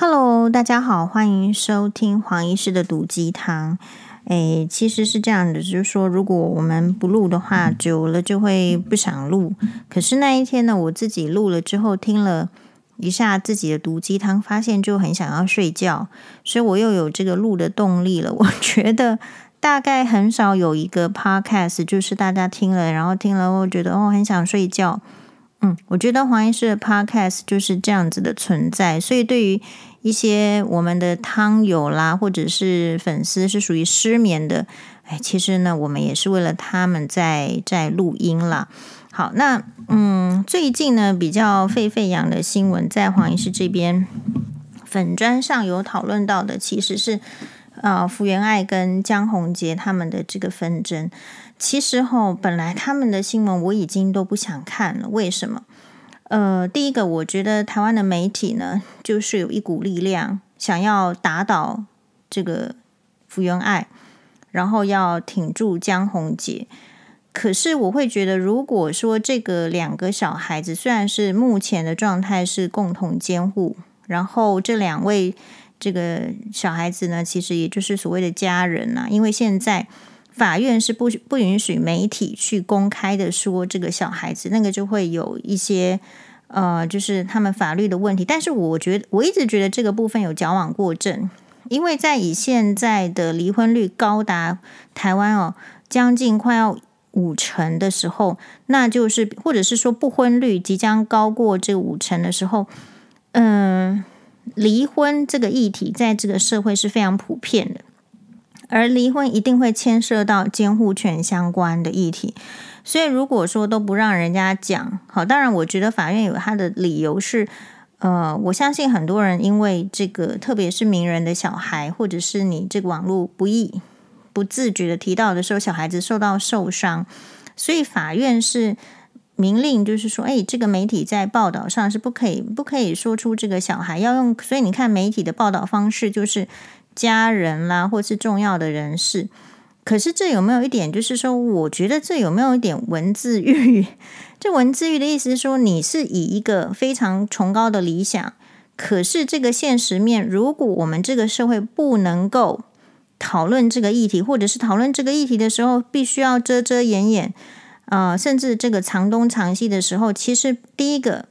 Hello，大家好，欢迎收听黄医师的毒鸡汤。诶，其实是这样的，就是说，如果我们不录的话，久了就会不想录。可是那一天呢，我自己录了之后，听了一下自己的毒鸡汤，发现就很想要睡觉，所以我又有这个录的动力了。我觉得大概很少有一个 podcast，就是大家听了，然后听了，我觉得哦，很想睡觉。嗯，我觉得黄医师的 podcast 就是这样子的存在，所以对于一些我们的汤友啦，或者是粉丝是属于失眠的，哎，其实呢，我们也是为了他们在在录音啦。好，那嗯，最近呢比较沸沸扬的新闻，在黄医师这边粉砖上有讨论到的，其实是呃福原爱跟江宏杰他们的这个纷争。其实哈，本来他们的新闻我已经都不想看了。为什么？呃，第一个，我觉得台湾的媒体呢，就是有一股力量想要打倒这个福原爱，然后要挺住江宏杰。可是我会觉得，如果说这个两个小孩子虽然是目前的状态是共同监护，然后这两位这个小孩子呢，其实也就是所谓的家人呐，因为现在。法院是不不允许媒体去公开的说这个小孩子，那个就会有一些呃，就是他们法律的问题。但是我觉得我一直觉得这个部分有矫枉过正，因为在以现在的离婚率高达台湾哦将近快要五成的时候，那就是或者是说不婚率即将高过这五成的时候，嗯、离婚这个议题在这个社会是非常普遍的。而离婚一定会牵涉到监护权相关的议题，所以如果说都不让人家讲，好，当然我觉得法院有他的理由是，呃，我相信很多人因为这个，特别是名人的小孩，或者是你这个网络不易不自觉的提到的时候，小孩子受到受伤，所以法院是明令，就是说，哎，这个媒体在报道上是不可以不可以说出这个小孩要用，所以你看媒体的报道方式就是。家人啦，或是重要的人士，可是这有没有一点，就是说，我觉得这有没有一点文字狱？这文字狱的意思是说，你是以一个非常崇高的理想，可是这个现实面，如果我们这个社会不能够讨论这个议题，或者是讨论这个议题的时候，必须要遮遮掩掩，啊、呃，甚至这个藏东藏西的时候，其实第一个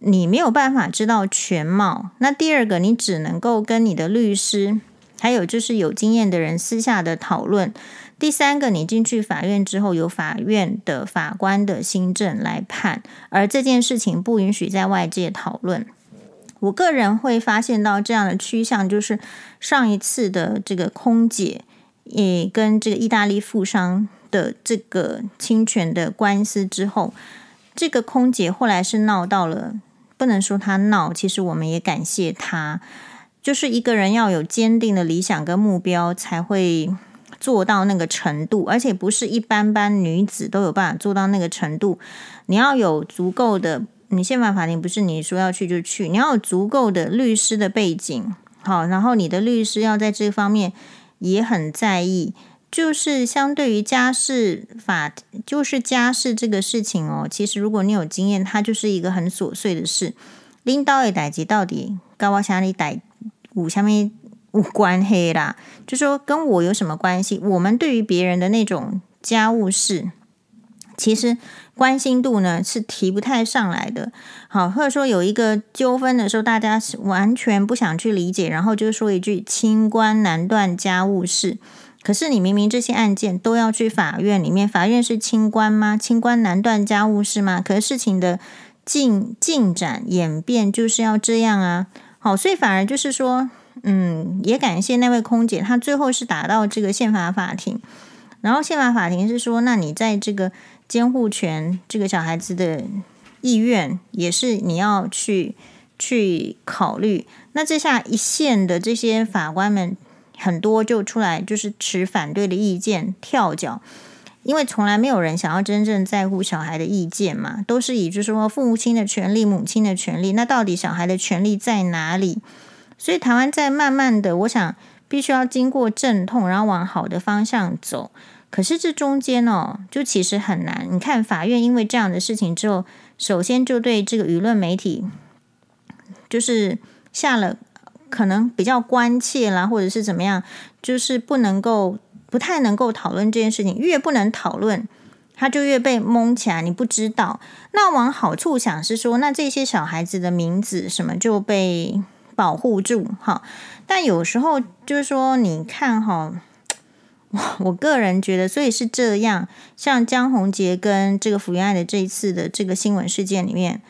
你没有办法知道全貌，那第二个你只能够跟你的律师。还有就是有经验的人私下的讨论。第三个，你进去法院之后，由法院的法官的新政来判，而这件事情不允许在外界讨论。我个人会发现到这样的趋向，就是上一次的这个空姐也跟这个意大利富商的这个侵权的官司之后，这个空姐后来是闹到了，不能说她闹，其实我们也感谢她。就是一个人要有坚定的理想跟目标，才会做到那个程度，而且不是一般般女子都有办法做到那个程度。你要有足够的，你宪法法庭不是你说要去就去，你要有足够的律师的背景，好，然后你的律师要在这方面也很在意。就是相对于家事法，就是家事这个事情哦，其实如果你有经验，它就是一个很琐碎的事。领导的代志到底高我啥哩代？五下面无关黑啦，就说跟我有什么关系？我们对于别人的那种家务事，其实关心度呢是提不太上来的。好，或者说有一个纠纷的时候，大家是完全不想去理解，然后就说一句“清官难断家务事”。可是你明明这些案件都要去法院里面，法院是清官吗？清官难断家务事吗？可是事情的进进展演变就是要这样啊。好，所以反而就是说，嗯，也感谢那位空姐，她最后是打到这个宪法法庭，然后宪法法庭是说，那你在这个监护权这个小孩子的意愿，也是你要去去考虑。那这下一线的这些法官们很多就出来，就是持反对的意见，跳脚。因为从来没有人想要真正在乎小孩的意见嘛，都是以就是说父母亲的权利、母亲的权利，那到底小孩的权利在哪里？所以台湾在慢慢的，我想必须要经过阵痛，然后往好的方向走。可是这中间哦，就其实很难。你看法院因为这样的事情之后，首先就对这个舆论媒体就是下了可能比较关切啦，或者是怎么样，就是不能够不太能够讨论这件事情，越不能讨论，他就越被蒙起来，你不知道。那往好处想是说，那这些小孩子的名字什么就被保护住哈。但有时候就是说，你看哈。我个人觉得，所以是这样。像江宏杰跟这个福原爱的这一次的这个新闻事件里面，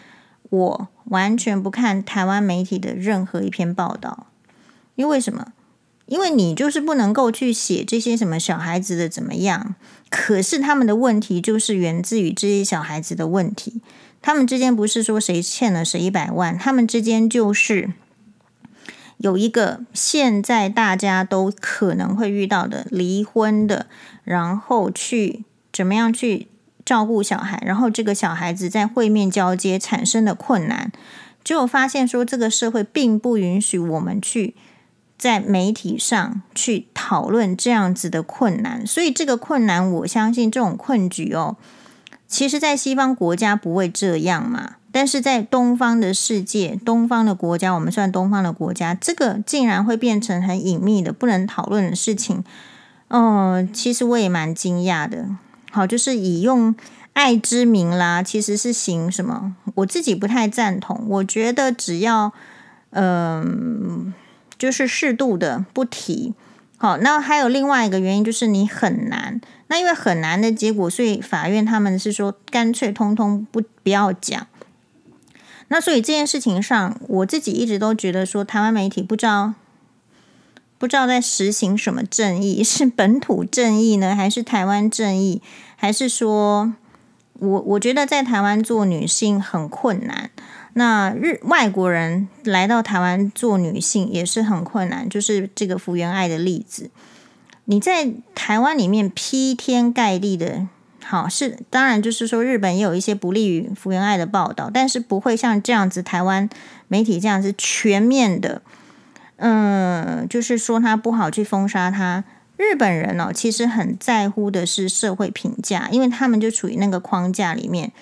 我完全不看台湾媒体的任何一篇报道，因为什么？因为你就是不能够去写这些什么小孩子的怎么样。可是他们的问题就是源自于这些小孩子的问题，他们之间不是说谁欠了谁一百万，他们之间就是。有一个现在大家都可能会遇到的离婚的，然后去怎么样去照顾小孩，然后这个小孩子在会面交接产生的困难，就发现说这个社会并不允许我们去在媒体上去讨论这样子的困难，所以这个困难，我相信这种困局哦，其实在西方国家不会这样嘛。但是在东方的世界，东方的国家，我们算东方的国家，这个竟然会变成很隐秘的、不能讨论的事情。嗯、其实我也蛮惊讶的。好，就是以用爱之名啦，其实是行什么？我自己不太赞同。我觉得只要嗯、就是适度的不提。好，那还有另外一个原因，就是你很难。那因为很难的结果，所以法院他们是说干脆通通不不要讲。那所以这件事情上，我自己一直都觉得说，台湾媒体不知道不知道在实行什么正义，是本土正义呢，还是台湾正义？还是说我我觉得在台湾做女性很困难，那日外国人来到台湾做女性也是很困难，就是这个福原爱的例子，你在台湾里面劈天盖地的。好，是当然，就是说日本也有一些不利于福原爱的报道，但是不会像这样子台湾媒体这样子全面的，嗯，就是说他不好去封杀他。日本人哦，其实很在乎的是社会评价，因为他们就处于那个框架里面。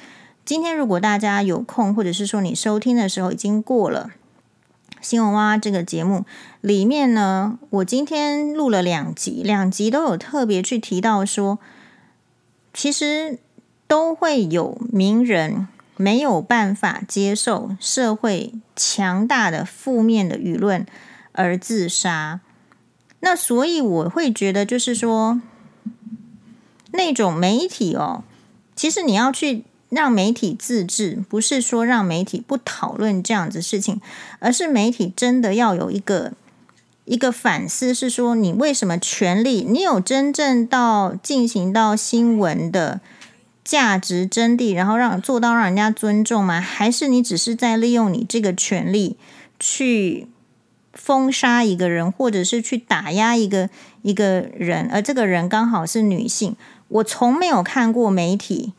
今天如果大家有空，或者是说你收听的时候已经过了新闻哇哇这个节目里面呢，我今天录了两集，两集都有特别去提到说。其实都会有名人没有办法接受社会强大的负面的舆论而自杀。那所以我会觉得，就是说那种媒体哦，其实你要去让媒体自治，不是说让媒体不讨论这样子事情，而是媒体真的要有一个。一个反思是说，你为什么权力？你有真正到进行到新闻的价值真谛，然后让做到让人家尊重吗？还是你只是在利用你这个权力去封杀一个人，或者是去打压一个一个人？而这个人刚好是女性。我从没有看过媒体，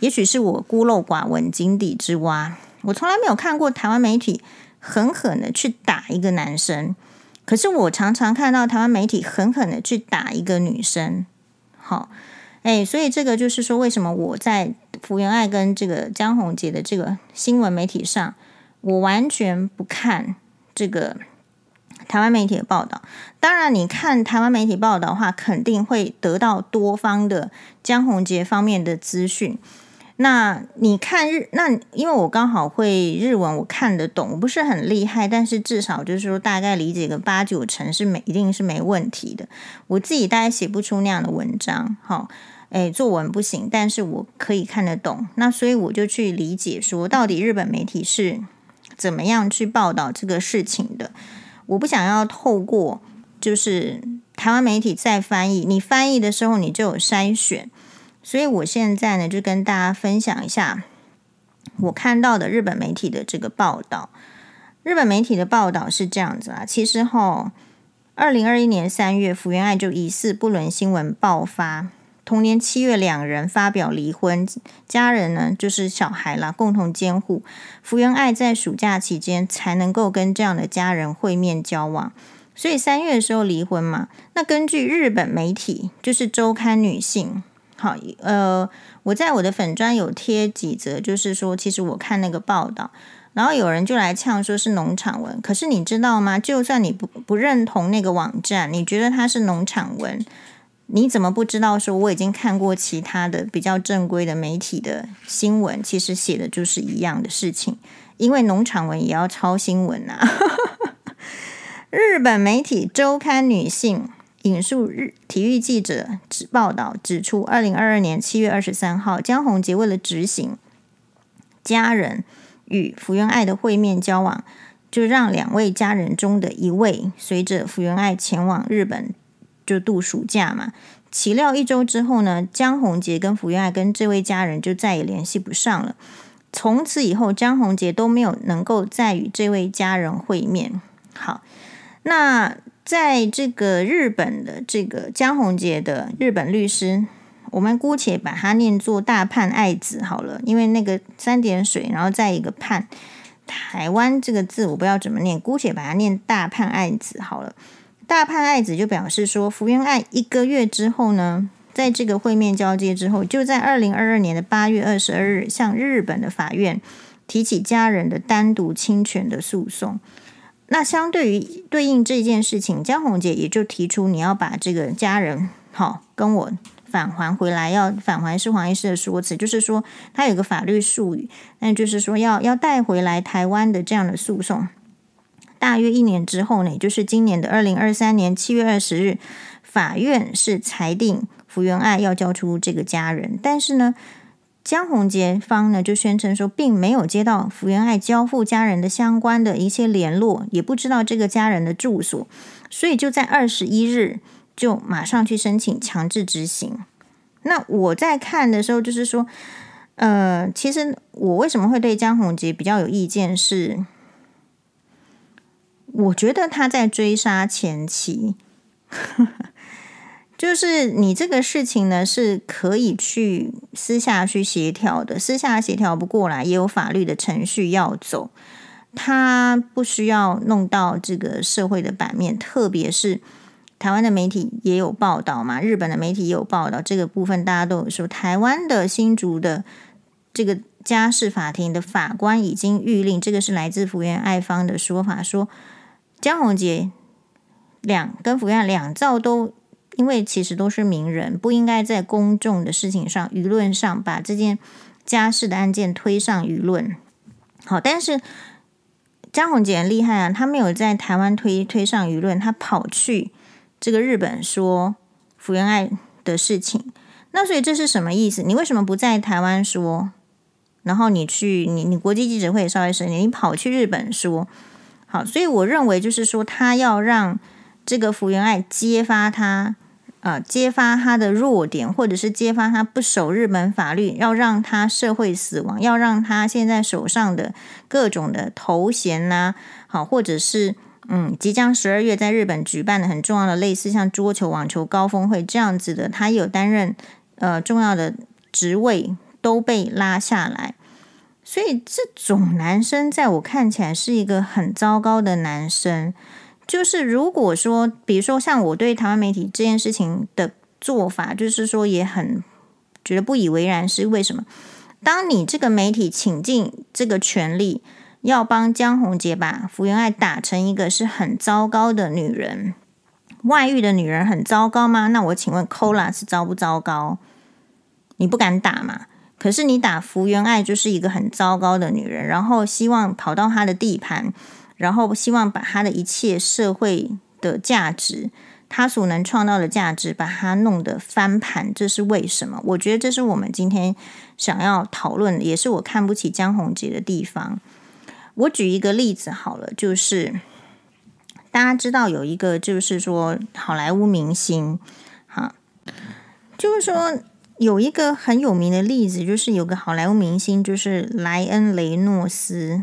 也许是我孤陋寡闻、井底之蛙。我从来没有看过台湾媒体狠狠的去打一个男生。可是我常常看到台湾媒体狠狠的去打一个女生，好，哎，所以这个就是说，为什么我在福原爱跟这个江宏杰的这个新闻媒体上，我完全不看这个台湾媒体的报道。当然，你看台湾媒体报道的话，肯定会得到多方的江宏杰方面的资讯。那你看日，那因为我刚好会日文，我看得懂，我不是很厉害，但是至少就是说大概理解个八九成是没，一定是没问题的。我自己大概写不出那样的文章，好，诶，作文不行，但是我可以看得懂。那所以我就去理解说，到底日本媒体是怎么样去报道这个事情的。我不想要透过就是台湾媒体再翻译，你翻译的时候你就有筛选。所以我现在呢，就跟大家分享一下我看到的日本媒体的这个报道。日本媒体的报道是这样子啊，其实齁，二零二一年三月，福原爱就疑似不伦新闻爆发。同年七月，两人发表离婚，家人呢就是小孩啦，共同监护。福原爱在暑假期间才能够跟这样的家人会面交往，所以三月的时候离婚嘛。那根据日本媒体，就是周刊女性。好，呃，我在我的粉专有贴几则，就是说，其实我看那个报道，然后有人就来呛说是农场文，可是你知道吗？就算你不不认同那个网站，你觉得它是农场文，你怎么不知道说我已经看过其他的比较正规的媒体的新闻，其实写的就是一样的事情，因为农场文也要抄新闻啊。日本媒体周刊女性引述日体育记者指报道指出，二零二二年七月二十三号，江宏杰为了执行家人。与福原爱的会面交往，就让两位家人中的一位随着福原爱前往日本就度暑假嘛。岂料一周之后呢，江宏杰跟福原爱跟这位家人就再也联系不上了。从此以后，江宏杰都没有能够再与这位家人会面。好，那在这个日本的这个江宏杰的日本律师。我们姑且把它念作大判爱子好了，因为那个三点水，然后再一个判，台湾这个字我不知道怎么念，姑且把它念大判爱子好了。大判爱子就表示说，福原爱一个月之后呢，在这个会面交接之后，就在二零二二年的八月二十二日，向日本的法院提起家人的单独侵权的诉讼。那相对于对应这件事情，江宏杰也就提出，你要把这个家人好跟我。返还回来要返还是黄医师的说辞，就是说他有个法律术语，那就是说要要带回来台湾的这样的诉讼。大约一年之后呢，也就是今年的二零二三年七月二十日，法院是裁定福原爱要交出这个家人，但是呢，江宏杰方呢就宣称说，并没有接到福原爱交付家人的相关的一些联络，也不知道这个家人的住所，所以就在二十一日。就马上去申请强制执行。那我在看的时候，就是说，呃，其实我为什么会对江宏杰比较有意见是，我觉得他在追杀前妻，就是你这个事情呢是可以去私下去协调的，私下协调不过来，也有法律的程序要走，他不需要弄到这个社会的版面，特别是。台湾的媒体也有报道嘛，日本的媒体也有报道这个部分，大家都有说，台湾的新竹的这个家事法庭的法官已经谕令，这个是来自福原爱方的说法，说江宏杰两跟福原爱两造都，因为其实都是名人，不应该在公众的事情上、舆论上把这件家事的案件推上舆论。好，但是江宏杰厉害啊，他没有在台湾推推上舆论，他跑去。这个日本说福原爱的事情，那所以这是什么意思？你为什么不在台湾说？然后你去你你国际记者会稍微深一点，你跑去日本说？好，所以我认为就是说，他要让这个福原爱揭发他，呃，揭发他的弱点，或者是揭发他不守日本法律，要让他社会死亡，要让他现在手上的各种的头衔呐、好，或者是。嗯，即将十二月在日本举办的很重要的类似像桌球、网球高峰会这样子的，他有担任呃重要的职位都被拉下来，所以这种男生在我看起来是一个很糟糕的男生。就是如果说，比如说像我对台湾媒体这件事情的做法，就是说也很觉得不以为然，是为什么？当你这个媒体倾尽这个权力。要帮江宏杰把福原爱打成一个是很糟糕的女人，外遇的女人很糟糕吗？那我请问 Kola 是糟不糟糕？你不敢打嘛？可是你打福原爱就是一个很糟糕的女人，然后希望跑到她的地盘，然后希望把他的一切社会的价值，他所能创造的价值，把它弄得翻盘，这是为什么？我觉得这是我们今天想要讨论，也是我看不起江宏杰的地方。我举一个例子好了，就是大家知道有一个，就是说好莱坞明星，哈，就是说有一个很有名的例子，就是有个好莱坞明星，就是莱恩雷诺斯。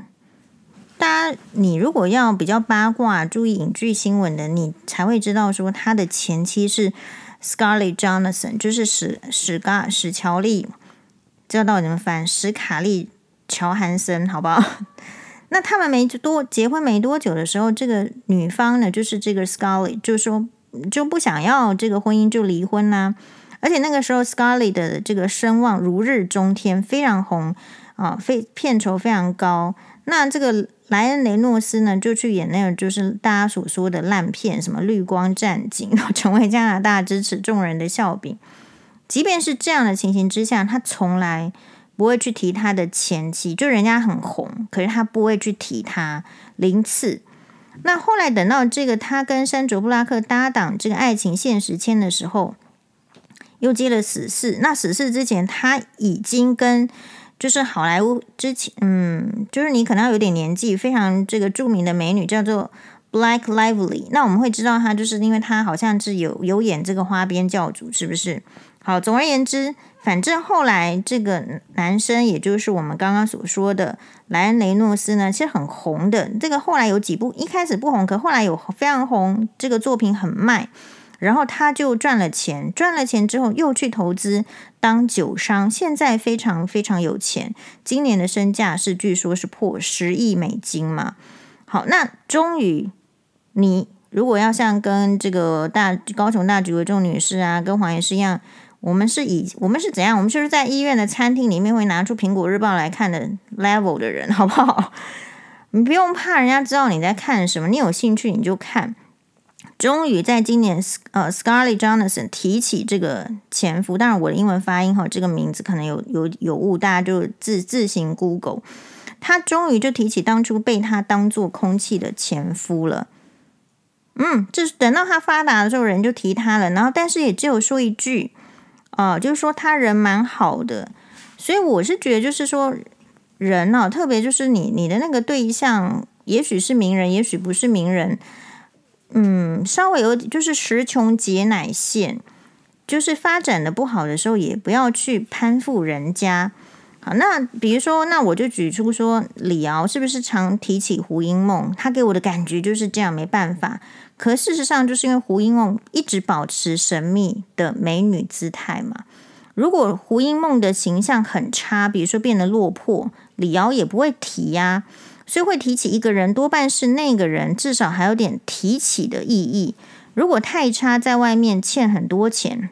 大家，你如果要比较八卦、注意影剧新闻的，你才会知道说他的前妻是 Scarlett Johansson，就是史史嘎史乔丽，知道到怎么翻？史卡丽乔韩森，好不好？那他们没多结婚没多久的时候，这个女方呢，就是这个 Scarlett，就说就不想要这个婚姻就离婚啦。而且那个时候 Scarlett 的这个声望如日中天，非常红啊，非片酬非常高。那这个莱恩雷诺斯呢，就去演那个就是大家所说的烂片，什么《绿光战警》，成为加拿大支持众人的笑柄。即便是这样的情形之下，他从来不会去提他的前妻，就人家很红，可是他不会去提他零次。那后来等到这个他跟山卓布拉克搭档这个爱情现实签的时候，又接了死侍。那死侍之前他已经跟就是好莱坞之前，嗯，就是你可能要有点年纪，非常这个著名的美女叫做 Black Lively。那我们会知道她，就是因为她好像是有有演这个花边教主，是不是？好，总而言之，反正后来这个男生，也就是我们刚刚所说的莱恩雷诺斯呢，其实很红的。这个后来有几部一开始不红，可后来有非常红，这个作品很卖。然后他就赚了钱，赚了钱之后又去投资当酒商，现在非常非常有钱。今年的身价是据说是破十亿美金嘛。好，那终于你如果要像跟这个大高雄大橘为重女士啊，跟黄医师一样，我们是以我们是怎样？我们就是在医院的餐厅里面会拿出苹果日报来看的 level 的人，好不好？你不用怕人家知道你在看什么，你有兴趣你就看。终于在今年，呃，Scarlett Johansson 提起这个前夫，当然我的英文发音哈，这个名字可能有有有误，大家就自自行 Google。他终于就提起当初被他当做空气的前夫了。嗯，就是等到他发达的时候，人就提他了，然后但是也只有说一句，哦、呃，就是说他人蛮好的。所以我是觉得，就是说人呢、特别就是你你的那个对象，也许是名人，也许不是名人。嗯，稍微有就是时穷节乃现，就是发展的不好的时候，也不要去攀附人家。好，那比如说，那我就举出说，李敖是不是常提起胡因梦？他给我的感觉就是这样，没办法。可事实上，就是因为胡因梦一直保持神秘的美女姿态嘛。如果胡因梦的形象很差，比如说变得落魄，李敖也不会提呀。所以会提起一个人，多半是那个人至少还有点提起的意义。如果太差，在外面欠很多钱，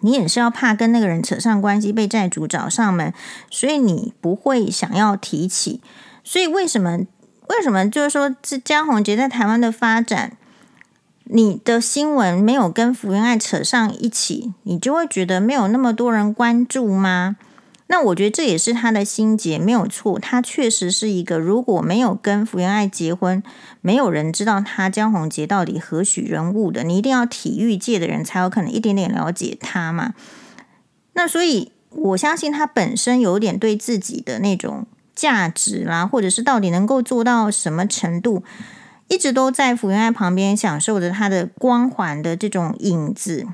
你也是要怕跟那个人扯上关系，被债主找上门，所以你不会想要提起。所以为什么？为什么就是说，这江宏杰在台湾的发展，你的新闻没有跟福原爱扯上一起，你就会觉得没有那么多人关注吗？那我觉得这也是他的心结，没有错。他确实是一个，如果没有跟福原爱结婚，没有人知道他江宏杰到底何许人物的。你一定要体育界的人才有可能一点点了解他嘛。那所以我相信他本身有点对自己的那种价值啦，或者是到底能够做到什么程度，一直都在福原爱旁边享受着他的光环的这种影子。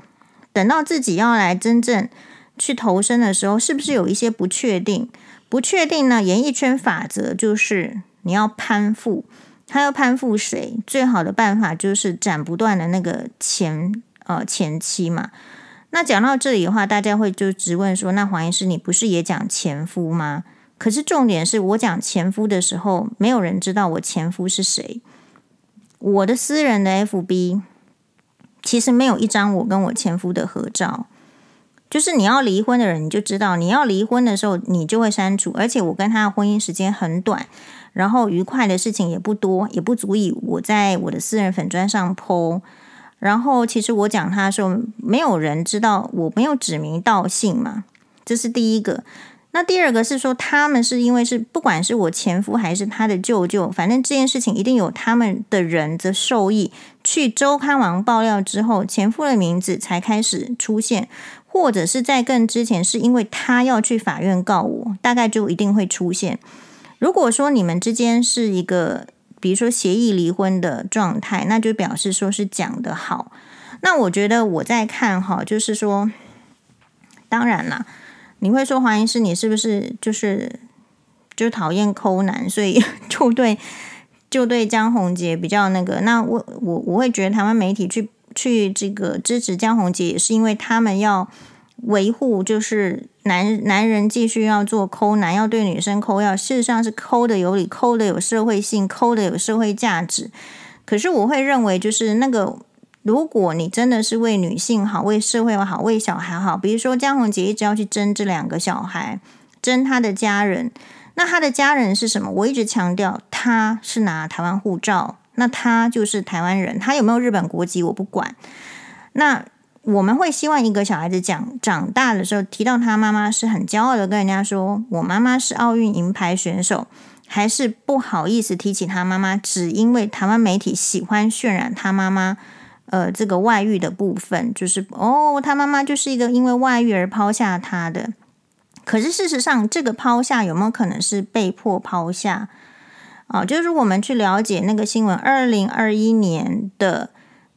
等到自己要来真正。去投身的时候，是不是有一些不确定？不确定呢？演艺圈法则就是你要攀附，他要攀附谁？最好的办法就是斩不断的那个前呃前妻嘛。那讲到这里的话，大家会就直问说：“那黄医师，你不是也讲前夫吗？”可是重点是我讲前夫的时候，没有人知道我前夫是谁。我的私人的 FB 其实没有一张我跟我前夫的合照。就是你要离婚的人，你就知道你要离婚的时候，你就会删除。而且我跟他的婚姻时间很短，然后愉快的事情也不多，也不足以我在我的私人粉砖上剖。然后其实我讲他的时候，没有人知道，我没有指名道姓嘛，这是第一个。那第二个是说，他们是因为是不管是我前夫还是他的舅舅，反正这件事情一定有他们的人的受益。去周刊网爆料之后，前夫的名字才开始出现。或者是在更之前，是因为他要去法院告我，大概就一定会出现。如果说你们之间是一个，比如说协议离婚的状态，那就表示说是讲的好。那我觉得我在看哈，就是说，当然啦，你会说黄医师，你是不是就是就讨厌抠男，所以 就对就对江宏杰比较那个？那我我我会觉得台湾媒体去。去这个支持江宏杰，也是因为他们要维护，就是男男人继续要做抠男，要对女生抠要，事实上是抠的有理，抠的有社会性，抠的有社会价值。可是我会认为，就是那个，如果你真的是为女性好，为社会好，为小孩好，比如说江宏杰一直要去争这两个小孩，争他的家人，那他的家人是什么？我一直强调他是拿台湾护照，那他就是台湾人。他有没有日本国籍我不管。那我们会希望一个小孩子讲长大的时候提到他妈妈是很骄傲的跟人家说，我妈妈是奥运银牌选手，还是不好意思提起他妈妈，只因为台湾媒体喜欢渲染他妈妈呃这个外遇的部分，就是哦他妈妈就是一个因为外遇而抛下他的。可是事实上，这个抛下有没有可能是被迫抛下？啊，就是我们去了解那个新闻，二零二一年的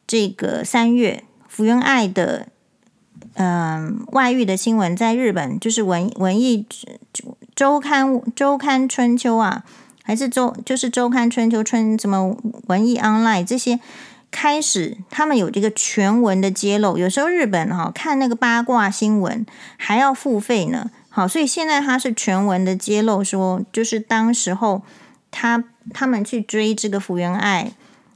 这个三月，福原爱的嗯、呃、外遇的新闻，在日本就是文文艺周刊周刊春秋啊，还是周就是周刊春秋春什么文艺 online 这些开始，他们有这个全文的揭露。有时候日本哈、看那个八卦新闻还要付费呢。好，所以现在他是全文的揭露说，就是当时候他他们去追这个福原爱，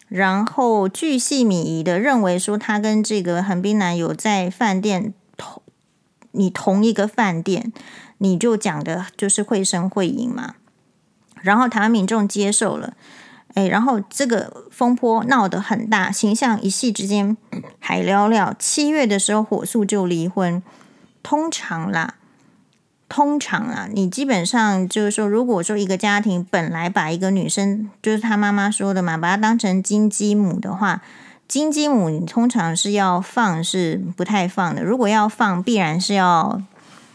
然后巨细靡遗的认为说他跟这个横滨男有在饭店同你同一个饭店，你就讲的就是会声会影嘛。然后台湾民众接受了，哎，然后这个风波闹得很大，形象一夕之间海寥寥。七月的时候火速就离婚，通常啦。通常啊，你基本上就是说，如果说一个家庭本来把一个女生，就是她妈妈说的嘛，把她当成金鸡母的话，金鸡母你通常是要放，是不太放的。如果要放，必然是要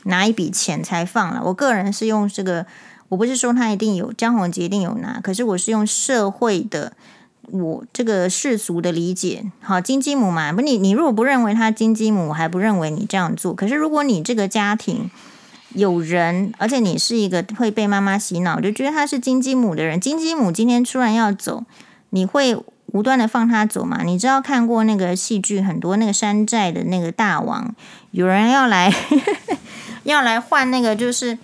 拿一笔钱才放了。我个人是用这个，我不是说他一定有，江宏杰一定有拿，可是我是用社会的，我这个世俗的理解。好，金鸡母嘛，不，你你如果不认为他金鸡母，我还不认为你这样做。可是如果你这个家庭，有人，而且你是一个会被妈妈洗脑，就觉得他是金鸡母的人。金鸡母今天突然要走，你会无端的放他走吗？你知道看过那个戏剧，很多那个山寨的那个大王，有人要来 要来换那个，就是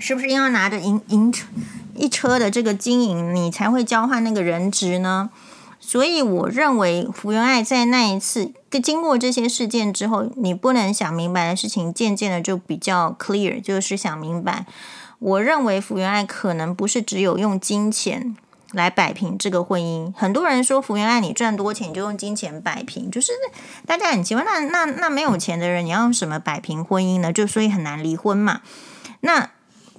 是不是要拿着银 银车一车的这个金银，你才会交换那个人质呢？所以我认为福原爱在那一次经过这些事件之后，你不能想明白的事情，渐渐的就比较 clear，就是想明白。我认为福原爱可能不是只有用金钱来摆平这个婚姻。很多人说福原爱你赚多钱就用金钱摆平，就是大家很奇怪，那那那没有钱的人你要用什么摆平婚姻呢？就所以很难离婚嘛。那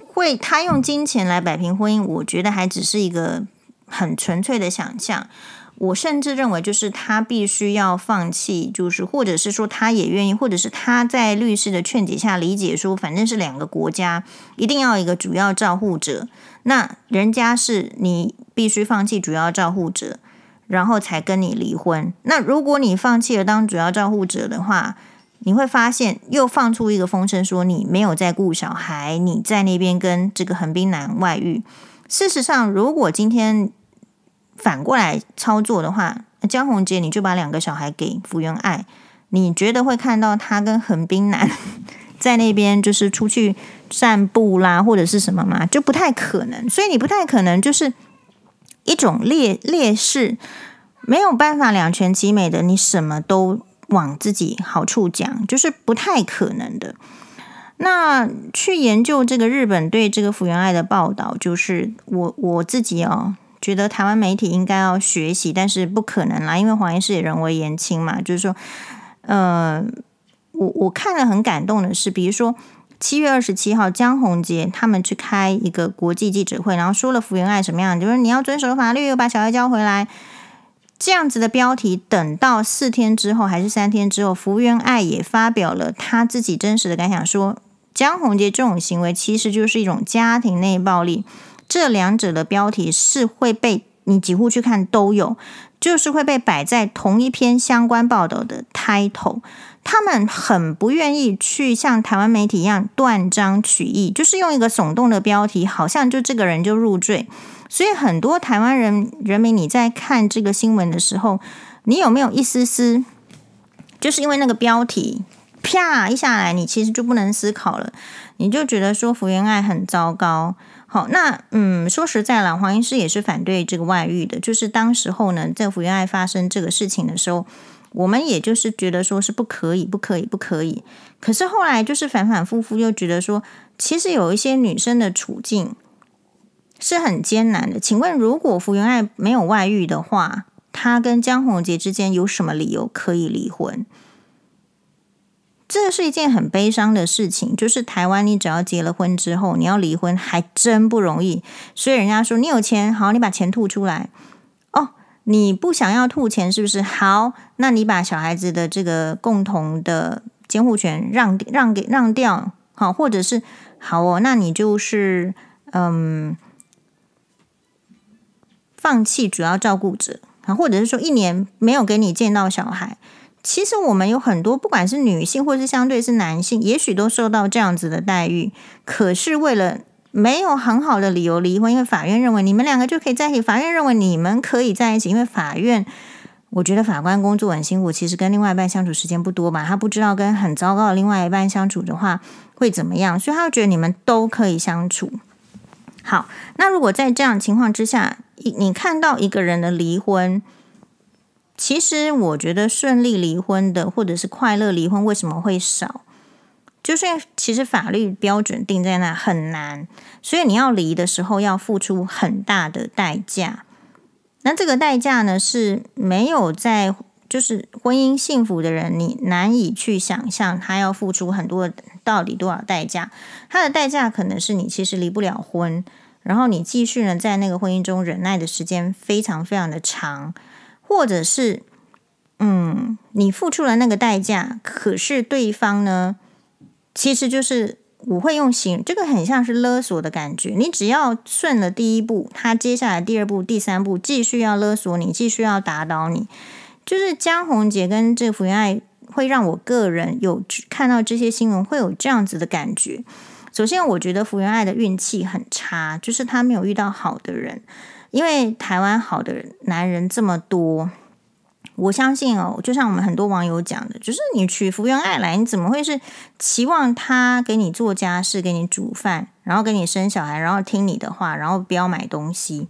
会他用金钱来摆平婚姻，我觉得还只是一个很纯粹的想象。我甚至认为，就是他必须要放弃，就是或者是说他也愿意，或者是他在律师的劝解下理解说，反正是两个国家，一定要一个主要照护者。那人家是你必须放弃主要照护者，然后才跟你离婚。那如果你放弃了当主要照护者的话，你会发现又放出一个风声说你没有在顾小孩，你在那边跟这个横滨男外遇。事实上，如果今天反过来操作的话，江宏杰，你就把两个小孩给福原爱，你觉得会看到他跟横滨男 在那边就是出去散步啦，或者是什么吗？就不太可能。所以你不太可能就是一种劣劣势，没有办法两全其美的，你什么都往自己好处讲，就是不太可能的。那去研究这个日本对这个福原爱的报道，就是我我自己哦。觉得台湾媒体应该要学习，但是不可能啦，因为黄医师也人微言轻嘛。就是说，呃，我我看了很感动的是，比如说七月二十七号，江宏杰他们去开一个国际记者会，然后说了福原爱什么样，就是你要遵守法律，又把小孩交回来，这样子的标题。等到四天之后还是三天之后，福原爱也发表了他自己真实的感想，说江宏杰这种行为其实就是一种家庭内暴力。这两者的标题是会被你几乎去看都有，就是会被摆在同一篇相关报道的 title。他们很不愿意去像台湾媒体一样断章取义，就是用一个耸动的标题，好像就这个人就入罪。所以很多台湾人人民，你在看这个新闻的时候，你有没有一丝丝，就是因为那个标题啪一下来，你其实就不能思考了，你就觉得说福原爱很糟糕。好，那嗯，说实在了，黄医师也是反对这个外遇的。就是当时候呢，在福原爱发生这个事情的时候，我们也就是觉得说是不可以，不可以，不可以。可是后来就是反反复复又觉得说，其实有一些女生的处境，是很艰难的。请问，如果福原爱没有外遇的话，她跟江宏杰之间有什么理由可以离婚？这是一件很悲伤的事情。就是台湾，你只要结了婚之后，你要离婚还真不容易。所以人家说，你有钱，好，你把钱吐出来。哦，你不想要吐钱，是不是？好，那你把小孩子的这个共同的监护权让让给让掉，好，或者是好哦，那你就是嗯，放弃主要照顾者啊，或者是说一年没有给你见到小孩。其实我们有很多，不管是女性或是相对是男性，也许都受到这样子的待遇。可是为了没有很好的理由离婚，因为法院认为你们两个就可以在一起，法院认为你们可以在一起，因为法院我觉得法官工作很辛苦，其实跟另外一半相处时间不多嘛，他不知道跟很糟糕的另外一半相处的话会怎么样，所以他会觉得你们都可以相处。好，那如果在这样情况之下，你看到一个人的离婚。其实我觉得顺利离婚的，或者是快乐离婚，为什么会少？就是其实法律标准定在那很难，所以你要离的时候要付出很大的代价。那这个代价呢，是没有在就是婚姻幸福的人，你难以去想象他要付出很多到底多少代价。他的代价可能是你其实离不了婚，然后你继续呢在那个婚姻中忍耐的时间非常非常的长。或者是，嗯，你付出了那个代价，可是对方呢，其实就是我会用形，这个很像是勒索的感觉。你只要顺了第一步，他接下来第二步、第三步继续要勒索你，继续要打倒你。就是江宏杰跟这福原爱，会让我个人有看到这些新闻，会有这样子的感觉。首先，我觉得福原爱的运气很差，就是他没有遇到好的人。因为台湾好的男人这么多，我相信哦，就像我们很多网友讲的，就是你娶福原爱来，你怎么会是期望他给你做家事、给你煮饭，然后给你生小孩，然后听你的话，然后不要买东西？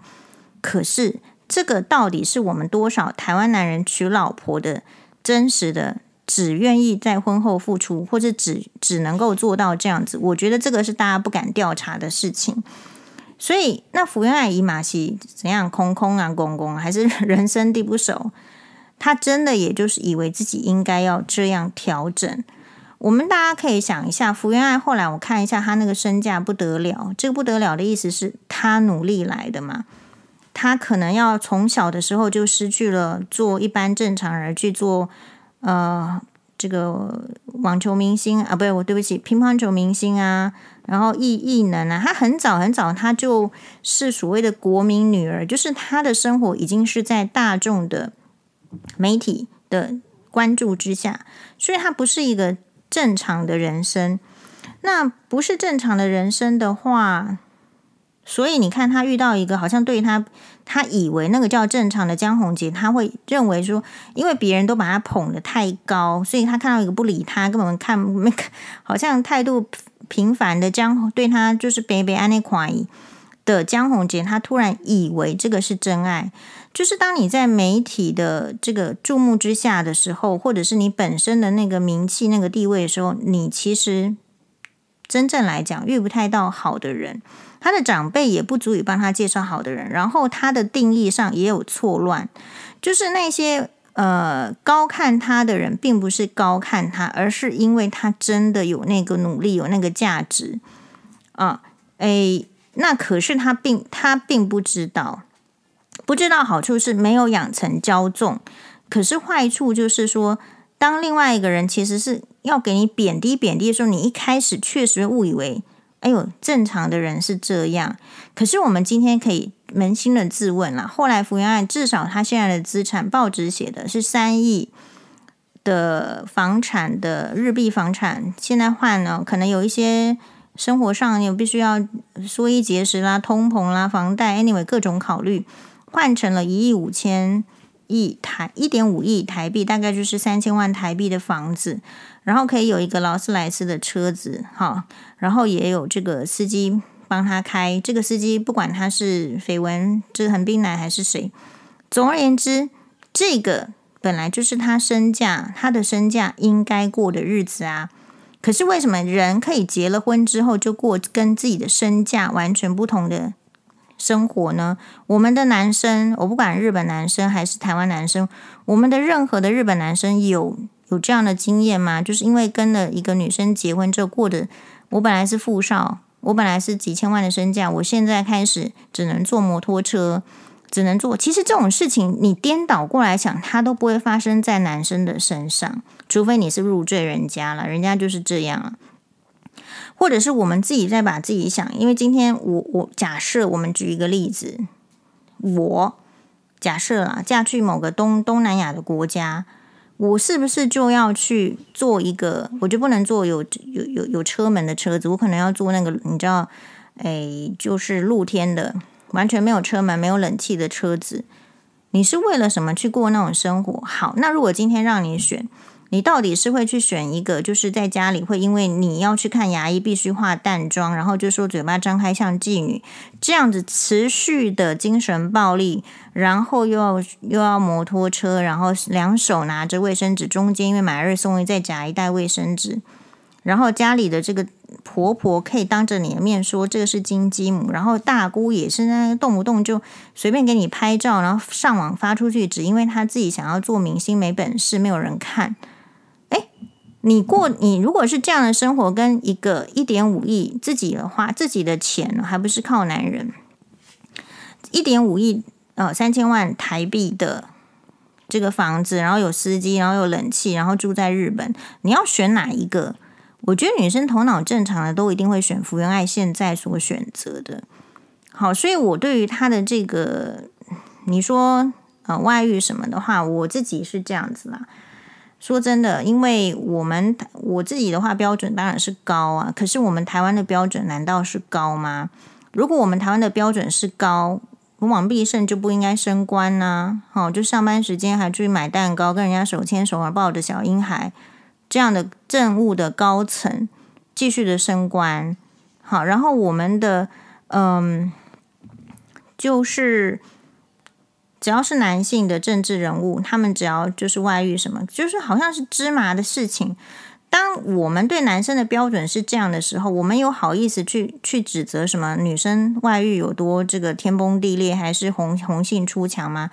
可是这个到底是我们多少台湾男人娶老婆的真实的，只愿意在婚后付出，或者只只能够做到这样子？我觉得这个是大家不敢调查的事情。所以，那福原爱姨妈是怎样空空啊、公公，还是人生地不熟？他真的也就是以为自己应该要这样调整。我们大家可以想一下，福原爱后来我看一下他那个身价不得了，这个不得了的意思是他努力来的嘛？他可能要从小的时候就失去了做一般正常人去做呃这个网球明星啊，不对，我对不起，乒乓球明星啊。然后艺艺能啊，她很早很早，她就是所谓的国民女儿，就是她的生活已经是在大众的媒体的关注之下，所以她不是一个正常的人生。那不是正常的人生的话，所以你看，她遇到一个好像对她，他以为那个叫正常的江宏杰，他会认为说，因为别人都把他捧得太高，所以他看到一个不理他，根本看没看，好像态度。平凡的江对他就是北北安内夸伊的江宏杰，他突然以为这个是真爱。就是当你在媒体的这个注目之下的时候，或者是你本身的那个名气、那个地位的时候，你其实真正来讲遇不太到好的人，他的长辈也不足以帮他介绍好的人，然后他的定义上也有错乱，就是那些。呃，高看他的人并不是高看他，而是因为他真的有那个努力，有那个价值啊。诶，那可是他并他并不知道，不知道好处是没有养成骄纵，可是坏处就是说，当另外一个人其实是要给你贬低贬低的时候，你一开始确实误以为，哎呦，正常的人是这样。可是我们今天可以。扪心的自问了。后来福原爱至少他现在的资产，报纸写的是三亿的房产的日币房产，现在换了，可能有一些生活上有必须要缩衣节食啦、通膨啦、房贷，anyway 各种考虑，换成了一亿五千亿台一点五亿台币，大概就是三千万台币的房子，然后可以有一个劳斯莱斯的车子，哈，然后也有这个司机。帮他开这个司机，不管他是绯闻，这横滨男还是谁，总而言之，这个本来就是他身价，他的身价应该过的日子啊。可是为什么人可以结了婚之后就过跟自己的身价完全不同的生活呢？我们的男生，我不管日本男生还是台湾男生，我们的任何的日本男生有有这样的经验吗？就是因为跟了一个女生结婚之后过的，我本来是富少，我本来是几千万的身价，我现在开始只能坐摩托车，只能坐。其实这种事情你颠倒过来想，它都不会发生在男生的身上，除非你是入赘人家了，人家就是这样啊。或者是我们自己在把自己想，因为今天我我假设我们举一个例子，我假设啦，嫁去某个东东南亚的国家，我是不是就要去做一个？我就不能坐有有有有车门的车子，我可能要坐那个你知道，哎，就是露天的，完全没有车门、没有冷气的车子。你是为了什么去过那种生活？好，那如果今天让你选。你到底是会去选一个，就是在家里会因为你要去看牙医，必须化淡妆，然后就说嘴巴张开像妓女这样子持续的精神暴力，然后又要又要摩托车，然后两手拿着卫生纸，中间因为买二送一再夹一袋卫生纸，然后家里的这个婆婆可以当着你的面说这个是金鸡母，然后大姑也是那动不动就随便给你拍照，然后上网发出去，只因为她自己想要做明星，没本事，没有人看。哎你过你如果是这样的生活，跟一个一点五亿自己的话，自己的钱还不是靠男人，一点五亿呃三千万台币的这个房子，然后有司机，然后有冷气，然后住在日本，你要选哪一个？我觉得女生头脑正常的都一定会选福原爱现在所选择的。好，所以我对于他的这个你说呃外遇什么的话，我自己是这样子啦。说真的，因为我们我自己的话标准当然是高啊，可是我们台湾的标准难道是高吗？如果我们台湾的标准是高，王必胜就不应该升官呐。好，就上班时间还出去买蛋糕，跟人家手牵手，抱着小婴孩，这样的政务的高层继续的升官。好，然后我们的嗯，就是。只要是男性的政治人物，他们只要就是外遇什么，就是好像是芝麻的事情。当我们对男生的标准是这样的时候，我们有好意思去去指责什么女生外遇有多这个天崩地裂，还是红红杏出墙吗？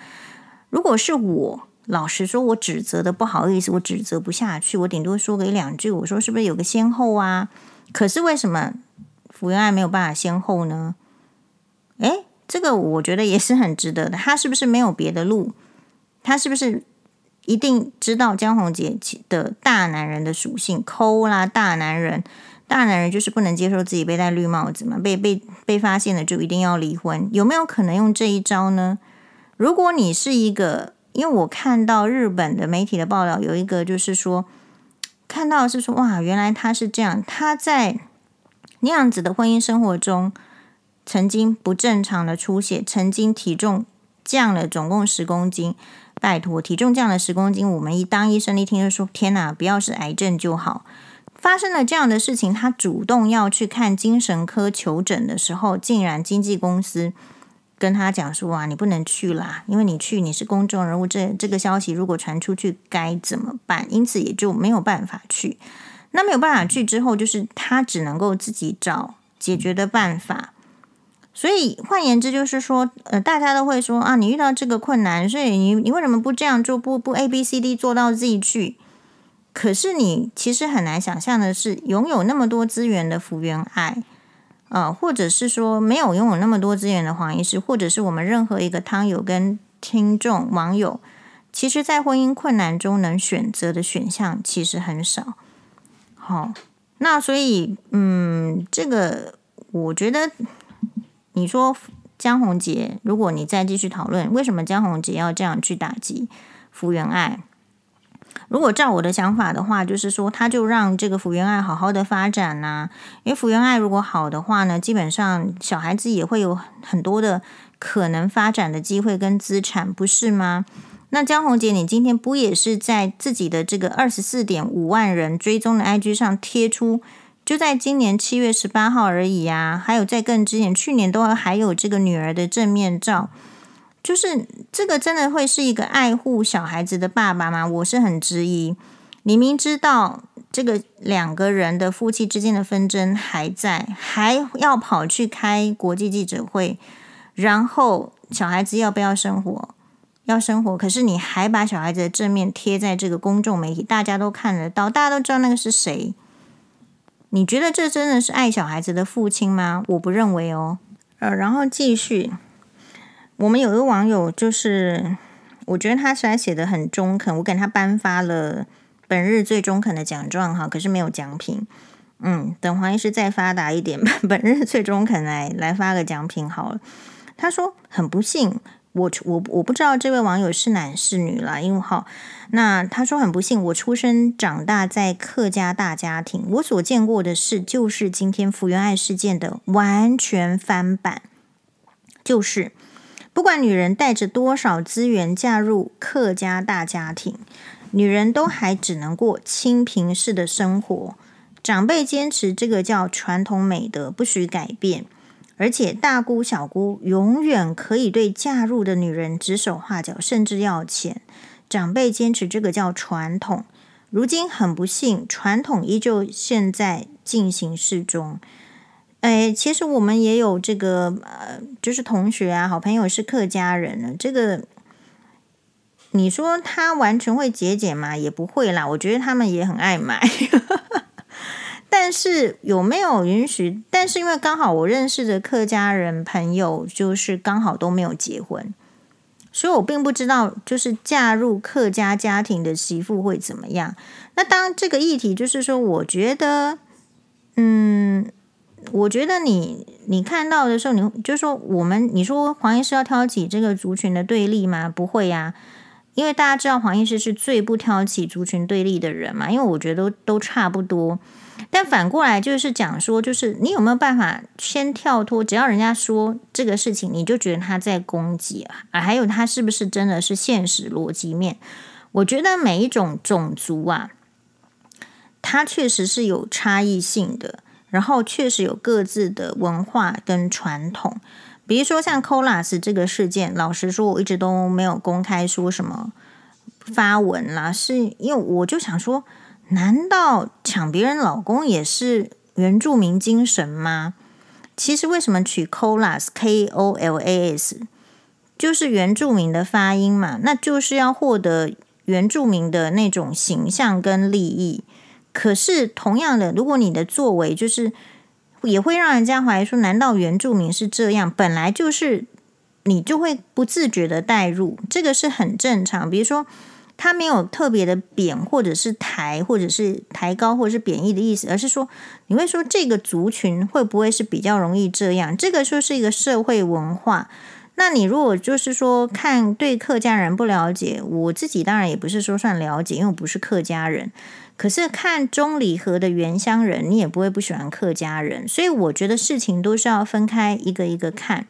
如果是我，老实说，我指责的不好意思，我指责不下去，我顶多说个一两句，我说是不是有个先后啊？可是为什么福原爱没有办法先后呢？诶。这个我觉得也是很值得的。他是不是没有别的路？他是不是一定知道江宏杰的大男人的属性？抠啦，大男人，大男人就是不能接受自己被戴绿帽子嘛？被被被发现了就一定要离婚？有没有可能用这一招呢？如果你是一个，因为我看到日本的媒体的报道，有一个就是说，看到是说哇，原来他是这样，他在那样子的婚姻生活中。曾经不正常的出血，曾经体重降了总共十公斤。拜托，体重降了十公斤，我们一当医生一听就说：“天哪，不要是癌症就好。”发生了这样的事情，他主动要去看精神科求诊的时候，竟然经纪公司跟他讲说：“啊，你不能去啦，因为你去你是公众人物，这这个消息如果传出去该怎么办？”因此也就没有办法去。那没有办法去之后，就是他只能够自己找解决的办法。所以换言之，就是说，呃，大家都会说啊，你遇到这个困难，所以你你为什么不这样做，不不 A B C D 做到自己去？可是你其实很难想象的是，拥有那么多资源的福原爱，呃，或者是说没有拥有那么多资源的黄医师，或者是我们任何一个汤友跟听众网友，其实，在婚姻困难中能选择的选项其实很少。好，那所以，嗯，这个我觉得。你说江宏杰，如果你再继续讨论为什么江宏杰要这样去打击福原爱，如果照我的想法的话，就是说他就让这个福原爱好好的发展呐、因为福原爱如果好的话呢，基本上小孩子也会有很多的可能发展的机会跟资产，不是吗？那江宏杰，你今天不也是在自己的这个二十四点五万人追踪的 IG 上贴出？就在今年七月十八号而已啊，还有在更之前，去年都还有这个女儿的正面照，就是这个真的会是一个爱护小孩子的爸爸吗？我是很质疑。你明知道这个两个人的夫妻之间的纷争还在，还要跑去开国际记者会，然后小孩子要不要生活？要生活，可是你还把小孩子的正面贴在这个公众媒体，大家都看得到，大家都知道那个是谁。你觉得这真的是爱小孩子的父亲吗？我不认为哦。呃，然后继续，我们有一个网友，就是我觉得他虽然写得很中肯，我给他颁发了本日最中肯的奖状哈，可是没有奖品。嗯，等黄医师再发达一点，本日最中肯来来发个奖品好了。他说很不幸。我我我不知道这位网友是男是女啦，因为好，那他说很不幸，我出生长大在客家大家庭，我所见过的事就是今天福原爱事件的完全翻版，就是不管女人带着多少资源嫁入客家大家庭，女人都还只能过清贫式的生活，长辈坚持这个叫传统美德，不许改变。而且大姑小姑永远可以对嫁入的女人指手画脚，甚至要钱。长辈坚持这个叫传统，如今很不幸，传统依旧现在进行式中。哎，其实我们也有这个呃，就是同学啊，好朋友是客家人呢。这个你说他完全会节俭吗？也不会啦。我觉得他们也很爱买。但是有没有允许？但是因为刚好我认识的客家人朋友，就是刚好都没有结婚，所以我并不知道，就是嫁入客家家庭的媳妇会怎么样。那当这个议题就是说，我觉得，嗯，我觉得你你看到的时候，你就说我们，你说黄医师要挑起这个族群的对立吗？不会呀，因为大家知道黄医师是最不挑起族群对立的人嘛，因为我觉得都都差不多。但反过来就是讲说，就是你有没有办法先跳脱？只要人家说这个事情，你就觉得他在攻击啊？还有他是不是真的是现实逻辑面？我觉得每一种种族啊，它确实是有差异性的，然后确实有各自的文化跟传统。比如说像 Colas 这个事件，老实说，我一直都没有公开说什么发文啦，是因为我就想说。难道抢别人老公也是原住民精神吗？其实为什么取 Kolas K O L A S 就是原住民的发音嘛？那就是要获得原住民的那种形象跟利益。可是同样的，如果你的作为就是也会让人家怀疑说，难道原住民是这样？本来就是你就会不自觉的带入，这个是很正常。比如说。他没有特别的贬，或者是抬，或者是抬高，或者是贬义的意思，而是说，你会说这个族群会不会是比较容易这样？这个说是一个社会文化。那你如果就是说看对客家人不了解，我自己当然也不是说算了解，因为我不是客家人。可是看中礼盒的原乡人，你也不会不喜欢客家人。所以我觉得事情都是要分开一个一个看。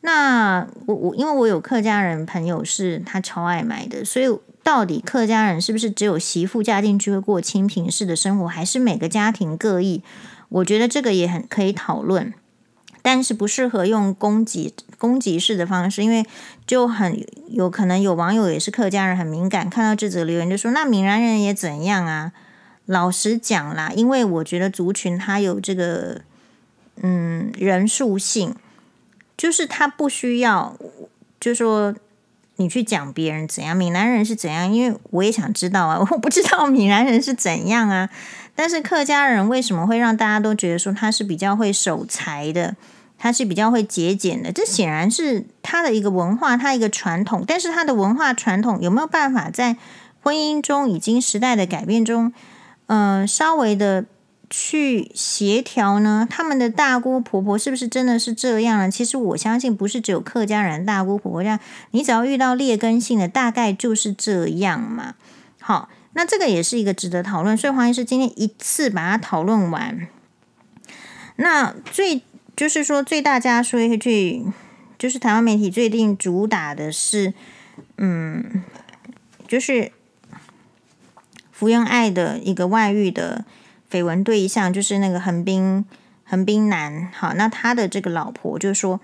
那我我因为我有客家人朋友是他超爱买的，所以。到底客家人是不是只有媳妇嫁进去会过清贫式的生活，还是每个家庭各异？我觉得这个也很可以讨论，但是不适合用攻击攻击式的方式，因为就很有可能有网友也是客家人，很敏感，看到这则留言就说：“那闽南人也怎样啊？”老实讲啦，因为我觉得族群它有这个嗯人数性，就是他不需要，就说。你去讲别人怎样，闽南人是怎样？因为我也想知道啊，我不知道闽南人是怎样啊。但是客家人为什么会让大家都觉得说他是比较会守财的，他是比较会节俭的？这显然是他的一个文化，他一个传统。但是他的文化传统有没有办法在婚姻中，已经时代的改变中，嗯、稍微的。去协调呢？他们的大姑婆婆是不是真的是这样呢？其实我相信不是只有客家人大姑婆婆这样，你只要遇到劣根性的，大概就是这样嘛。好，那这个也是一个值得讨论。所以黄医师今天一次把它讨论完。那最就是说最大家说一句，就是台湾媒体最近主打的是，嗯，就是福原爱的一个外遇的。绯闻对象就是那个横滨横滨男，好，那他的这个老婆就说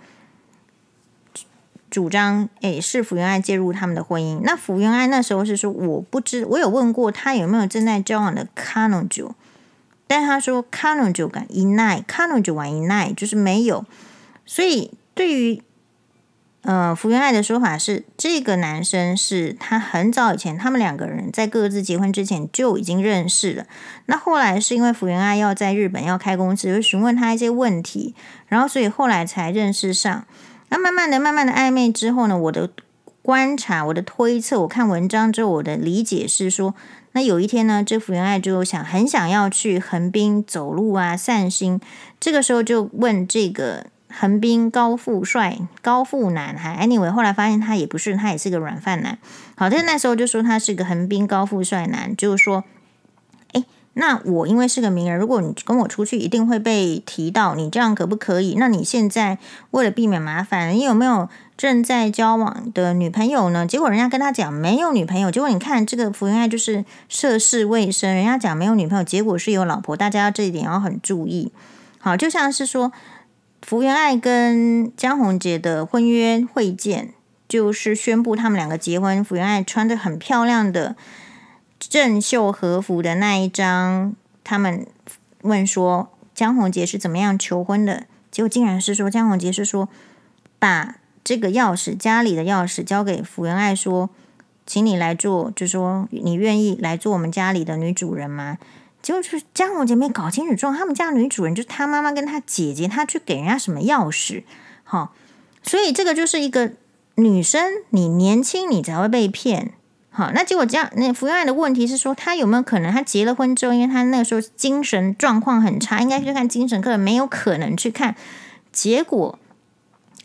主张，诶，是福原爱介入他们的婚姻。那福原爱那时候是说，我不知，我有问过他有没有正在交往的彼女，但他说彼女敢一奈，彼女玩一奈，就是没有。所以对于呃，福原爱的说法是，这个男生是他很早以前，他们两个人在各自结婚之前就已经认识了。那后来是因为福原爱要在日本要开公司，就询问他一些问题，然后所以后来才认识上。那慢慢的、慢慢的暧昧之后呢，我的观察、我的推测，我看文章之后，我的理解是说，那有一天呢，这福原爱就想很想要去横滨走路啊、散心，这个时候就问这个。横滨高富帅、高富男，还 anyway，后来发现他也不是，他也是个软饭男。好，但那时候就说他是个横滨高富帅男，就是说，那我因为是个名人，如果你跟我出去，一定会被提到，你这样可不可以？那你现在为了避免麻烦，你有没有正在交往的女朋友呢？结果人家跟他讲没有女朋友，结果你看这个福原爱就是涉世未深，人家讲没有女朋友，结果是有老婆，大家这一点要很注意。好，就像是说。福原爱跟江宏杰的婚约会见，就是宣布他们两个结婚。福原爱穿着很漂亮的郑秀和服的那一张，他们问说江宏杰是怎么样求婚的？结果竟然是说江宏杰是说把这个钥匙，家里的钥匙交给福原爱，说，请你来做，就说你愿意来做我们家里的女主人吗？就是江宏杰没搞清楚状况，他们家女主人就是他妈妈跟他姐姐，他去给人家什么钥匙？好，所以这个就是一个女生，你年轻你才会被骗。好，那结果这样，那福原爱的问题是说，他有没有可能他结了婚之后，因为他那个时候精神状况很差，应该去看精神科，没有可能去看。结果，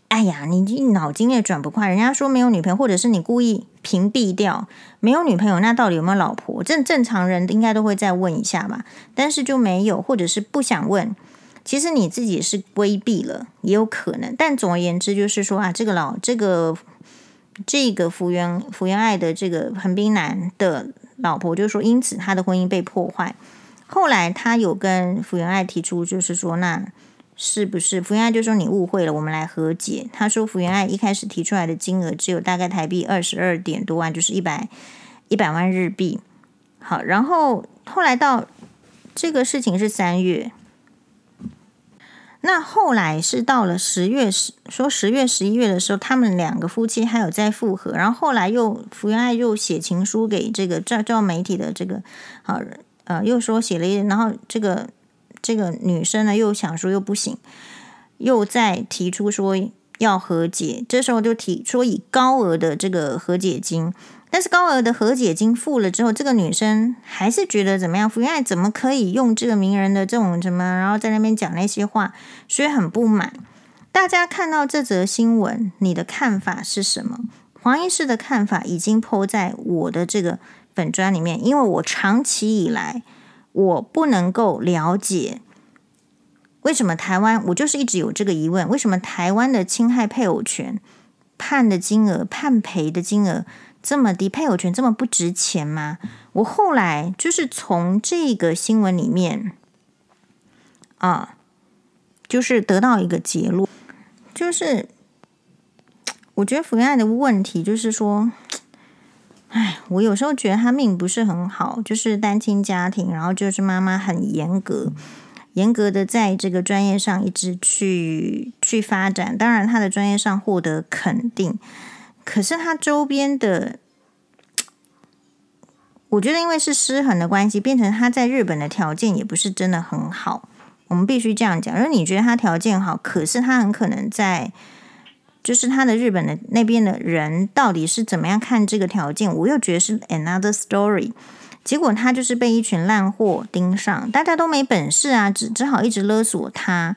哎呀，你你脑筋也转不快，人家说没有女朋友，或者是你故意。屏蔽掉没有女朋友，那到底有没有老婆？正正常人应该都会再问一下吧，但是就没有，或者是不想问。其实你自己是规避了，也有可能。但总而言之，就是说啊，这个老这个这个福原福原爱的这个横滨男的老婆，就说，因此他的婚姻被破坏。后来他有跟福原爱提出，就是说那。是不是福原爱就说你误会了，我们来和解。他说福原爱一开始提出来的金额只有大概台币二十二点多万，就是一百一百万日币。好，然后后来到这个事情是三月，那后来是到了十月十，说十月十一月的时候，他们两个夫妻还有在复合。然后后来又福原爱又写情书给这个照照媒体的这个好呃，又说写了一，然后这个。这个女生呢，又想说又不行，又再提出说要和解。这时候就提说以高额的这个和解金，但是高额的和解金付了之后，这个女生还是觉得怎么样？福原爱怎么可以用这个名人的这种什么，然后在那边讲那些话，所以很不满。大家看到这则新闻，你的看法是什么？黄医师的看法已经抛在我的这个粉专里面，因为我长期以来。我不能够了解为什么台湾，我就是一直有这个疑问：为什么台湾的侵害配偶权判的金额、判赔的金额这么低？配偶权这么不值钱吗？我后来就是从这个新闻里面啊，就是得到一个结论，就是我觉得福原爱的问题就是说。哎，我有时候觉得他命不是很好，就是单亲家庭，然后就是妈妈很严格，严格的在这个专业上一直去去发展。当然，他的专业上获得肯定，可是他周边的，我觉得因为是失衡的关系，变成他在日本的条件也不是真的很好。我们必须这样讲，因为你觉得他条件好，可是他很可能在。就是他的日本的那边的人到底是怎么样看这个条件？我又觉得是 another story。结果他就是被一群烂货盯上，大家都没本事啊，只只好一直勒索他。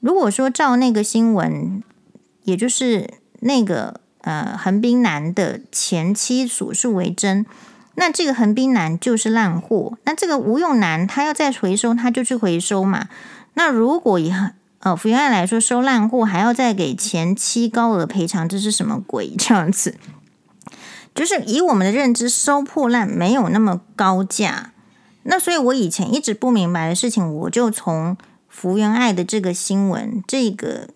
如果说照那个新闻，也就是那个呃横滨男的前妻所述为真，那这个横滨男就是烂货。那这个吴用男他要再回收，他就去回收嘛。那如果以呃。福原爱来说收烂货还要再给前妻高额赔偿，这是什么鬼？这样子，就是以我们的认知，收破烂没有那么高价。那所以我以前一直不明白的事情，我就从福原爱的这个新闻，这个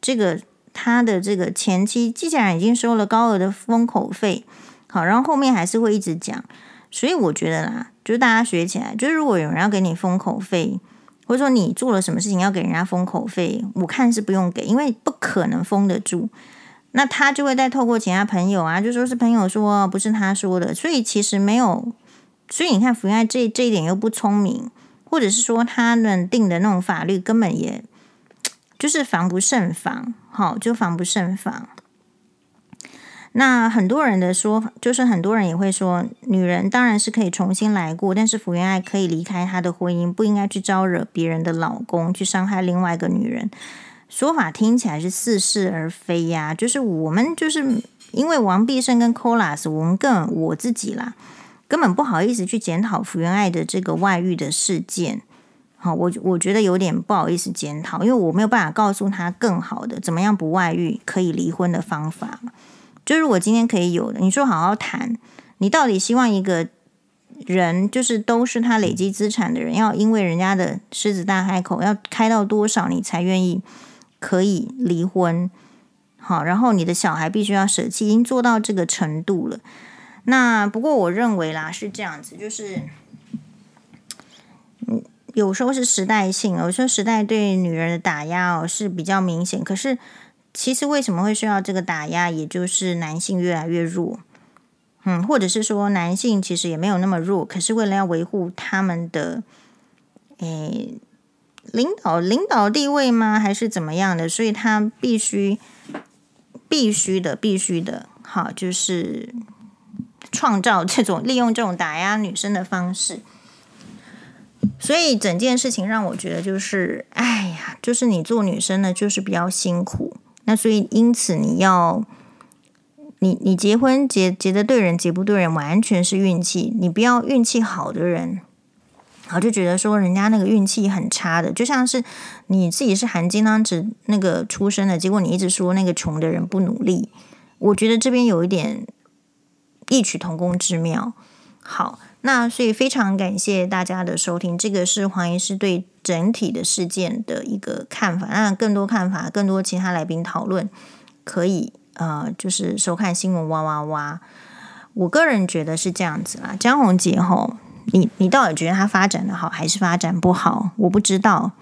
这个他的这个前妻既然已经收了高额的封口费，好，然后后面还是会一直讲，所以我觉得啦，就是大家学起来，就是如果有人要给你封口费。或者说你做了什么事情要给人家封口费，我看是不用给，因为不可能封得住。那他就会再透过其他朋友啊，就说是朋友说，不是他说的，所以其实没有。所以你看，福原爱这这一点又不聪明，或者是说他们定的那种法律根本也就是防不胜防，好，就防不胜防。那很多人的说法，就是很多人也会说，女人当然是可以重新来过，但是福原爱可以离开她的婚姻，不应该去招惹别人的老公，去伤害另外一个女人。说法听起来是似是而非呀，就是我们就是因为王必胜跟 Colas，我们更我自己啦。根本不好意思去检讨福原爱的这个外遇的事件，好，我我觉得有点不好意思检讨，因为我没有办法告诉他更好的怎么样不外遇可以离婚的方法。就是我今天可以有的，你说好好谈，你到底希望一个人就是都是他累积资产的人，要因为人家的狮子大开口，要开到多少你才愿意可以离婚？好，然后你的小孩必须要舍弃，已经做到这个程度了。那不过我认为啦，是这样子，就是，有时候是时代性，有时候时代对女人的打压哦是比较明显。可是其实为什么会需要这个打压？也就是男性越来越弱，嗯，或者是说男性其实也没有那么弱，可是为了要维护他们的，诶，领导领导地位吗？还是怎么样的？所以他必须必须的必须的，好，就是。创造这种利用这种打压女生的方式，所以整件事情让我觉得就是，哎呀，就是你做女生呢，就是比较辛苦。那所以因此你要，你你结婚结结的对人结不对人，完全是运气。你不要运气好的人，我就觉得说人家那个运气很差的，就像是你自己是含金汤匙那个出生的，结果你一直说那个穷的人不努力，我觉得这边有一点。异曲同工之妙。好，那所以非常感谢大家的收听。这个是黄医师对整体的事件的一个看法。那更多看法，更多其他来宾讨论，可以呃，就是收看新闻哇哇哇。我个人觉得是这样子啦。江宏杰吼，你你到底觉得他发展的好还是发展不好？我不知道，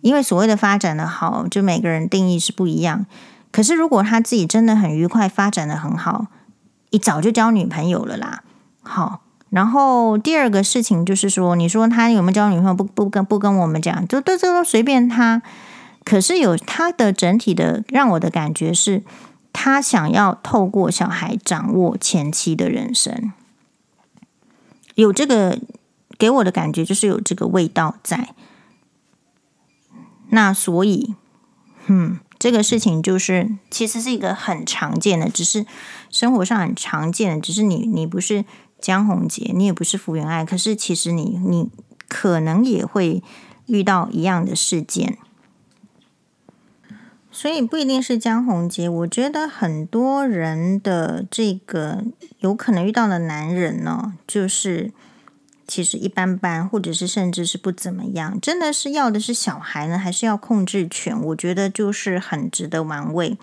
因为所谓的发展的好，就每个人定义是不一样。可是如果他自己真的很愉快，发展的很好。你早就交女朋友了啦，好，然后第二个事情就是说，你说他有没有交女朋友？不不跟不跟我们讲，就都这都随便他。可是有他的整体的让我的感觉是，他想要透过小孩掌握前妻的人生，有这个给我的感觉就是有这个味道在。那所以，嗯。这个事情就是，其实是一个很常见的，只是生活上很常见的，只是你你不是江宏杰，你也不是福原爱，可是其实你你可能也会遇到一样的事件，所以不一定是江宏杰。我觉得很多人的这个有可能遇到的男人呢，就是。其实一般般，或者是甚至是不怎么样。真的是要的是小孩呢，还是要控制权？我觉得就是很值得玩味。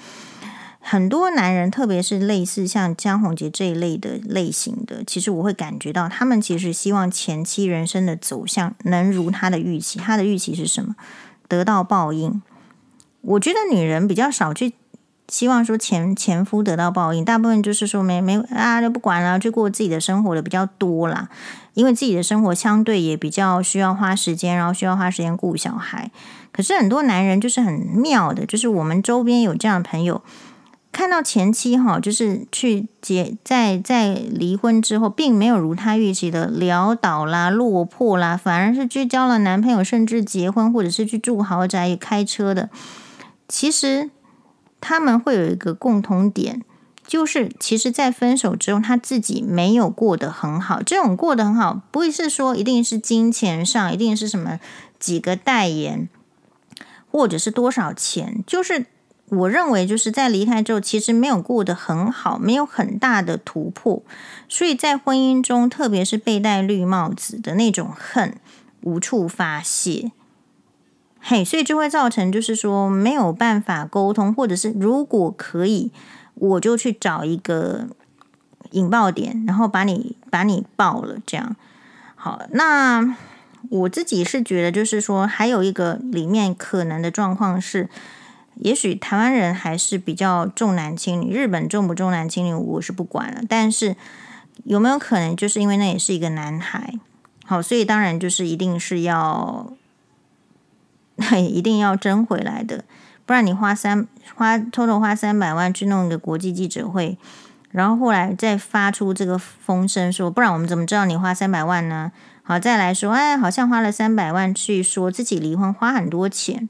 很多男人，特别是类似像江宏杰这一类的类型的，其实我会感觉到，他们其实希望前期人生的走向能如他的预期。他的预期是什么？得到报应。我觉得女人比较少去。希望说前前夫得到报应，大部分就是说没没啊，就不管了，就过自己的生活的比较多啦。因为自己的生活相对也比较需要花时间，然后需要花时间顾小孩。可是很多男人就是很妙的，就是我们周边有这样的朋友，看到前妻哈，就是去结在在离婚之后，并没有如他预期的潦倒啦、落魄啦，反而是去交了男朋友，甚至结婚，或者是去住豪宅、开车的。其实。他们会有一个共同点，就是其实，在分手之后，他自己没有过得很好。这种过得很好，不会是说一定是金钱上，一定是什么几个代言，或者是多少钱。就是我认为，就是在离开之后，其实没有过得很好，没有很大的突破。所以在婚姻中，特别是被戴绿帽子的那种恨，无处发泄。嘿，所以就会造成，就是说没有办法沟通，或者是如果可以，我就去找一个引爆点，然后把你把你爆了，这样。好，那我自己是觉得，就是说还有一个里面可能的状况是，也许台湾人还是比较重男轻女，日本重不重男轻女我是不管了。但是有没有可能就是因为那也是一个男孩，好，所以当然就是一定是要，一定要争回来的，不然你花三花偷偷花三百万去弄一个国际记者会，然后后来再发出这个风声说，不然我们怎么知道你花三百万呢？好，再来说，哎，好像花了三百万去说自己离婚，花很多钱。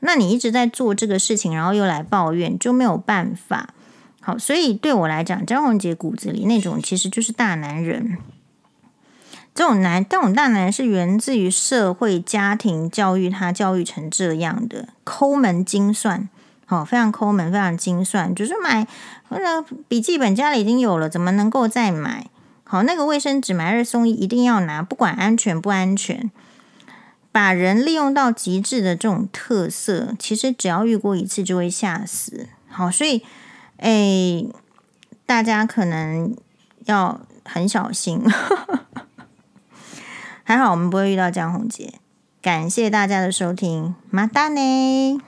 那你一直在做这个事情，然后又来抱怨，就没有办法。好，所以对我来讲，张宏杰骨子里那种其实就是大男人。这种男，这种大男人是源自于社会、家庭教育，他教育成这样的，抠门精算，好，非常抠门，非常精算，就是买那个笔记本家里已经有了，怎么能够再买？好，那个卫生纸买二送一，一定要拿，不管安全不安全。把人利用到极致的这种特色，其实只要遇过一次就会吓死。好，所以，诶，大家可能要很小心。还好我们不会遇到江宏杰。感谢大家的收听，马达呢。